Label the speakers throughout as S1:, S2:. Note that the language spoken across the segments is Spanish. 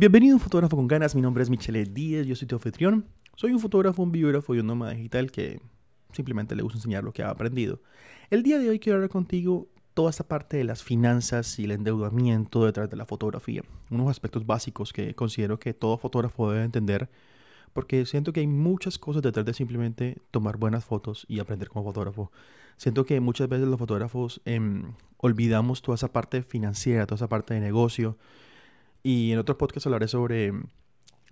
S1: Bienvenido a un fotógrafo con ganas, mi nombre es Michele Díez, yo soy tu anfitrión. Soy un fotógrafo, un biógrafo y un nómada digital que simplemente le gusta enseñar lo que ha aprendido. El día de hoy quiero hablar contigo toda esta parte de las finanzas y el endeudamiento detrás de la fotografía. Unos aspectos básicos que considero que todo fotógrafo debe entender porque siento que hay muchas cosas detrás de simplemente tomar buenas fotos y aprender como fotógrafo. Siento que muchas veces los fotógrafos em, olvidamos toda esa parte financiera, toda esa parte de negocio y en otro podcast hablaré sobre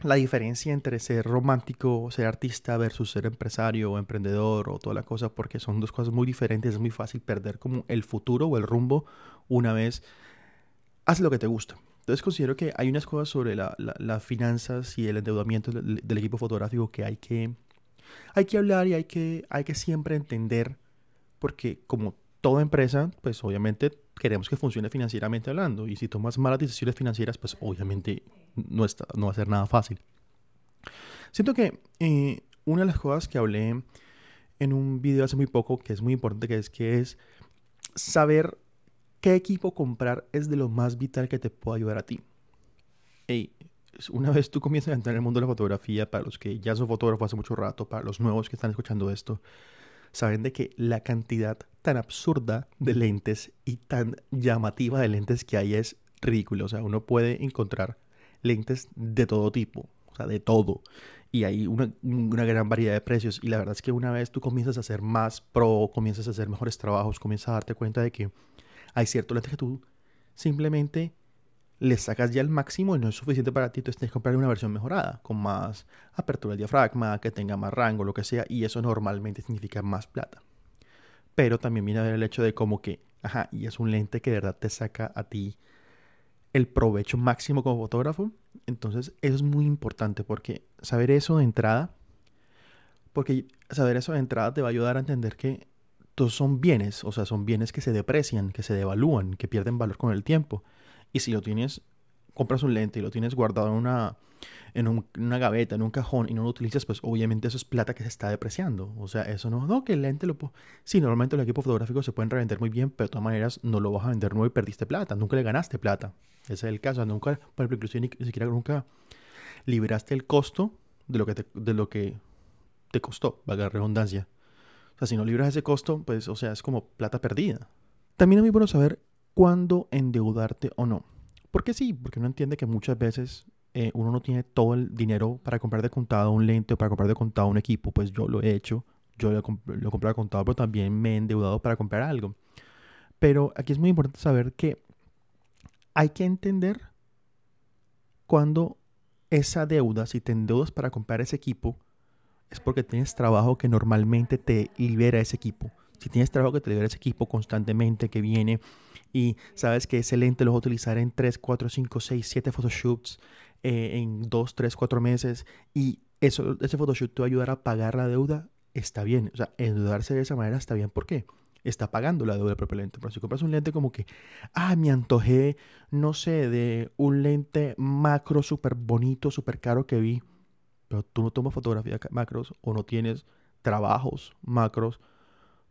S1: la diferencia entre ser romántico, ser artista versus ser empresario o emprendedor o toda la cosa, porque son dos cosas muy diferentes. Es muy fácil perder como el futuro o el rumbo una vez haces lo que te gusta. Entonces considero que hay unas cosas sobre las finanzas y el endeudamiento del, del, equipo fotográfico que hay que, hay que hablar y hay que, hay que siempre entender, porque como toda empresa, pues obviamente queremos que funcione financieramente hablando. Y si tomas malas decisiones financieras, pues obviamente no, está, no va a ser nada fácil. Siento que eh, una de las cosas que hablé en un video hace muy poco, que es muy importante, que es que es saber qué equipo comprar es de lo más vital que te puede ayudar a ti. Hey, una vez tú comienzas a entrar en el mundo de la fotografía, para los que ya son fotógrafos hace mucho rato, para los nuevos que están escuchando esto, saben de que la cantidad tan absurda de lentes y tan llamativa de lentes que hay es ridículo. O sea, uno puede encontrar lentes de todo tipo, o sea, de todo. Y hay una, gran variedad de precios. Y la verdad es que una vez tú comienzas a hacer más pro, comienzas a hacer mejores trabajos, comienzas a darte cuenta de que hay ciertos lentes que tú simplemente le sacas ya el máximo y no es suficiente para ti, entonces tienes que comprar una versión mejorada, con más apertura del diafragma, que tenga más rango, lo que sea, y eso normalmente significa más plata. Pero también viene a ver el hecho de como que, ajá, y es un lente que de verdad te saca a ti el provecho máximo como fotógrafo. Entonces, eso es muy importante porque saber eso de entrada, porque saber eso de entrada te va a ayudar a entender que todos son bienes, o sea, son bienes que se deprecian, que se devalúan, que pierden valor con el tiempo. Y si lo tienes, compras un lente y lo tienes guardado en una, en una gaveta, en un cajón y no lo utilizas, pues obviamente eso es plata que se está depreciando. O sea, eso no, no, que el lente lo. Sí, normalmente los equipos fotográficos se pueden revender muy bien, pero de todas maneras no lo vas a vender nuevo y perdiste plata. Nunca le ganaste plata. Ese es el caso. Nunca, por ejemplo, inclusive ni, siquiera nunca liberaste el costo de lo que te, de lo que te costó, valga redundancia. O sea, si no libras ese costo, pues, o sea, es como plata perdida. También es muy bueno saber cuándo endeudarte o no. Porque sí, porque uno entiende que muchas veces eh, uno no tiene todo el dinero para comprar de contado un lente o para comprar de contado un equipo. Pues yo lo he hecho, yo lo, lo he comprado de contado, pero también me he endeudado para comprar algo. Pero aquí es muy importante saber que hay que entender cuando esa deuda, si te endeudas para comprar ese equipo, es porque tienes trabajo que normalmente te libera ese equipo. Si tienes trabajo que te libera ese equipo constantemente, que viene y sabes que ese lente lo vas a utilizar en 3, 4, 5, 6, 7 photoshoots eh, en 2, 3, 4 meses y eso, ese photoshoot te va a ayudar a pagar la deuda, está bien. O sea, endeudarse de esa manera está bien. ¿Por qué? Está pagando la deuda del propio lente. Pero si compras un lente como que, ah, me antojé, no sé, de un lente macro súper bonito, súper caro que vi, pero tú no tomas fotografía macros o no tienes trabajos macros,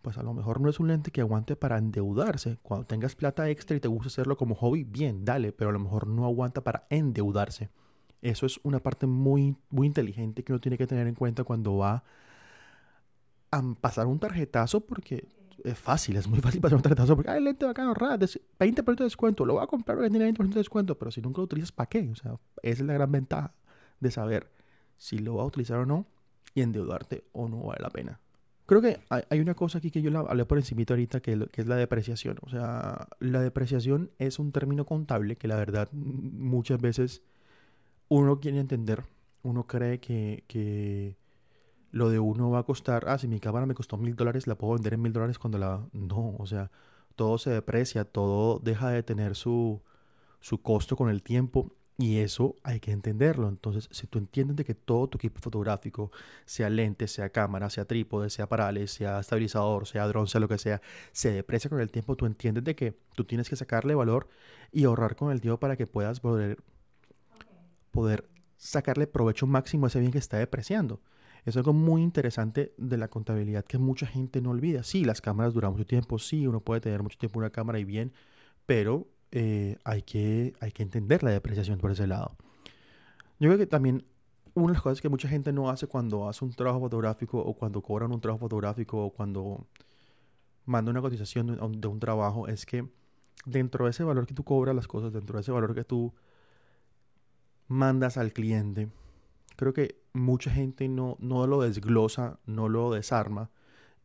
S1: pues a lo mejor no es un lente que aguante para endeudarse. Cuando tengas plata extra y te gusta hacerlo como hobby, bien, dale, pero a lo mejor no aguanta para endeudarse. Eso es una parte muy, muy inteligente que uno tiene que tener en cuenta cuando va a pasar un tarjetazo, porque es fácil, es muy fácil pasar un tarjetazo, porque, ay, lente bacano, raro, 20% de descuento, lo voy a comprar porque tiene 20% de descuento, pero si nunca lo utilizas, ¿para qué? O sea, esa es la gran ventaja de saber si lo va a utilizar o no y endeudarte o no vale la pena. Creo que hay, una cosa aquí que yo la hablé por encima ahorita, que, que, es la depreciación. O sea, la depreciación es un término contable que la verdad muchas veces uno quiere entender. Uno cree que, que lo de uno va a costar, ah, si mi cámara me costó mil dólares, la puedo vender en mil dólares cuando la... No, o sea, todo se deprecia, todo deja de tener su, su costo con el tiempo y eso hay que entenderlo. Entonces, si tú entiendes de que todo tu equipo fotográfico, sea lente, sea cámara, sea trípode, sea parales, sea estabilizador, sea dron, sea lo que sea, se deprecia con el tiempo, tú entiendes de que tú tienes que sacarle valor y ahorrar con el tiempo para que puedas poder, poder sacarle provecho máximo a ese bien que está depreciando. Es algo muy interesante de la contabilidad que mucha gente no olvida. Sí, las cámaras duran mucho tiempo, sí, uno puede tener mucho tiempo una cámara y bien, pero eh, hay, que, hay que entender la depreciación por ese lado. Yo creo que también una de las cosas que mucha gente no hace cuando hace un trabajo fotográfico o cuando cobran un trabajo fotográfico o cuando manda una cotización de un, trabajo es que dentro de ese valor que tú cobras las cosas, dentro de ese valor que tú mandas al cliente, creo que mucha gente no, no lo desglosa, no lo desarma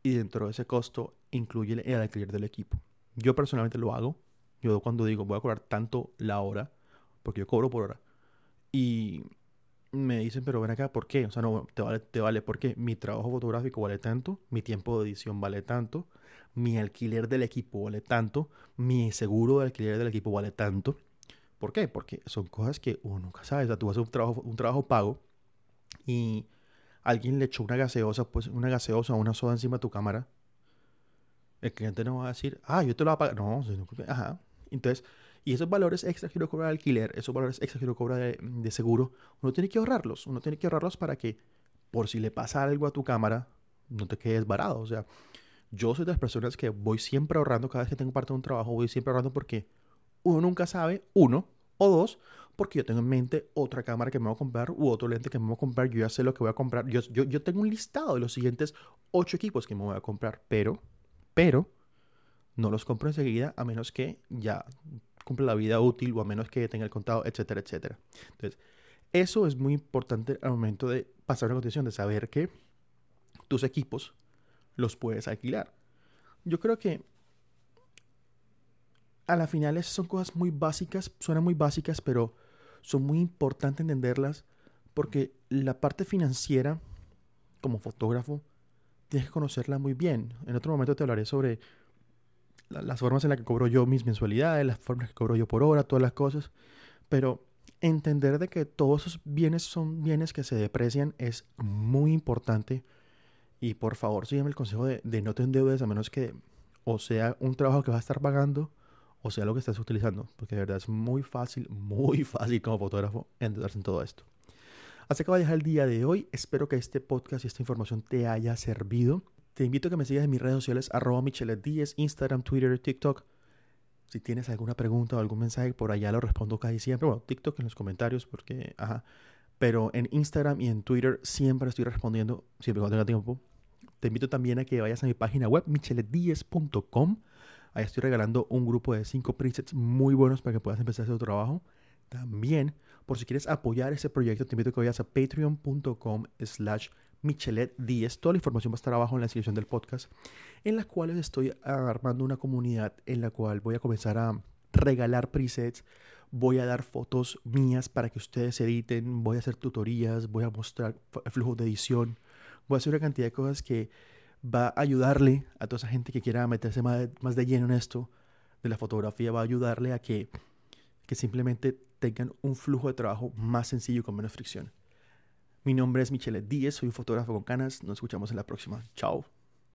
S1: y dentro de ese costo incluye el alquiler del equipo. Yo personalmente lo hago. Yo cuando digo voy a cobrar tanto la hora, porque yo cobro por hora, y me dicen, pero ven acá, ¿por qué? O sea, no, te vale, te vale porque mi trabajo fotográfico vale tanto, mi tiempo de edición vale tanto, mi alquiler del equipo vale tanto, mi seguro de alquiler del equipo vale tanto. ¿Por qué? Porque son cosas que uno nunca sabe. O sea, tú haces un trabajo, un trabajo pago y alguien le echó una gaseosa, pues una gaseosa o una soda encima de tu cámara el cliente no va a decir, ah, yo te lo voy a pagar. No, ajá. Entonces, y esos valores extra que uno cobra de alquiler, esos valores extra que uno cobra de, seguro, uno tiene que ahorrarlos. Uno tiene que ahorrarlos para que, por si le pasa algo a tu cámara, no te quedes varado. O sea, yo soy de las personas que voy siempre ahorrando cada vez que tengo parte de un trabajo, voy siempre ahorrando porque uno nunca sabe, uno, o dos, porque yo tengo en mente otra cámara que me voy a comprar u otro lente que me voy a comprar. Yo ya sé lo que voy a comprar. Yo, yo, yo tengo un listado de los siguientes ocho equipos que me voy a comprar, pero pero no los compro enseguida a menos que ya cumpla la vida útil o a menos que tenga el contado, etcétera, etcétera. Entonces, eso es muy importante al momento de pasar una cotización, de saber que tus equipos los puedes alquilar. Yo creo que a la final son cosas muy básicas, suenan muy básicas, pero son muy importantes entenderlas porque la parte financiera como fotógrafo tienes que conocerla muy bien. En otro momento te hablaré sobre las formas en las que cobro yo mis mensualidades, las formas que cobro yo por hora, todas las cosas. Pero entender de que todos esos bienes son bienes que se deprecian es muy importante. Y por favor, sígueme el consejo de, no te endeudes a menos que o sea un trabajo que vas a estar pagando o sea lo que estás utilizando. Porque de verdad es muy fácil, muy fácil como fotógrafo endeudarse en todo esto. Hasta que va a dejar el día de hoy. Espero que este podcast y esta información te haya servido. Te invito a que me sigas en mis redes sociales, arroba Michelet Instagram, Twitter, TikTok. Si tienes alguna pregunta o algún mensaje, por allá lo respondo casi siempre. Bueno, TikTok en los comentarios, porque, ajá. Pero en Instagram y en Twitter siempre estoy respondiendo, siempre cuando tenga tiempo. Te invito también a que vayas a mi página web, michelet10.com. Ahí estoy regalando un grupo de 5 presets muy buenos para que puedas empezar tu trabajo. También, por si quieres apoyar ese proyecto, te invito a que vayas a patreon.com slash Michelet 10. Toda la información va a estar abajo en la descripción del podcast, en las cuales estoy armando una comunidad en la cual voy a comenzar a regalar presets, voy a dar fotos mías para que ustedes editen, voy a hacer tutorías, voy a mostrar flujos de edición, voy a hacer una cantidad de cosas que va a ayudarle a toda esa gente que quiera meterse más más de lleno en esto de la fotografía, va a ayudarle a que que simplemente tengan un flujo de trabajo más sencillo y con menos fricción. Mi nombre es Michele Díez, soy un fotógrafo con canas. Nos escuchamos en la próxima. Chao.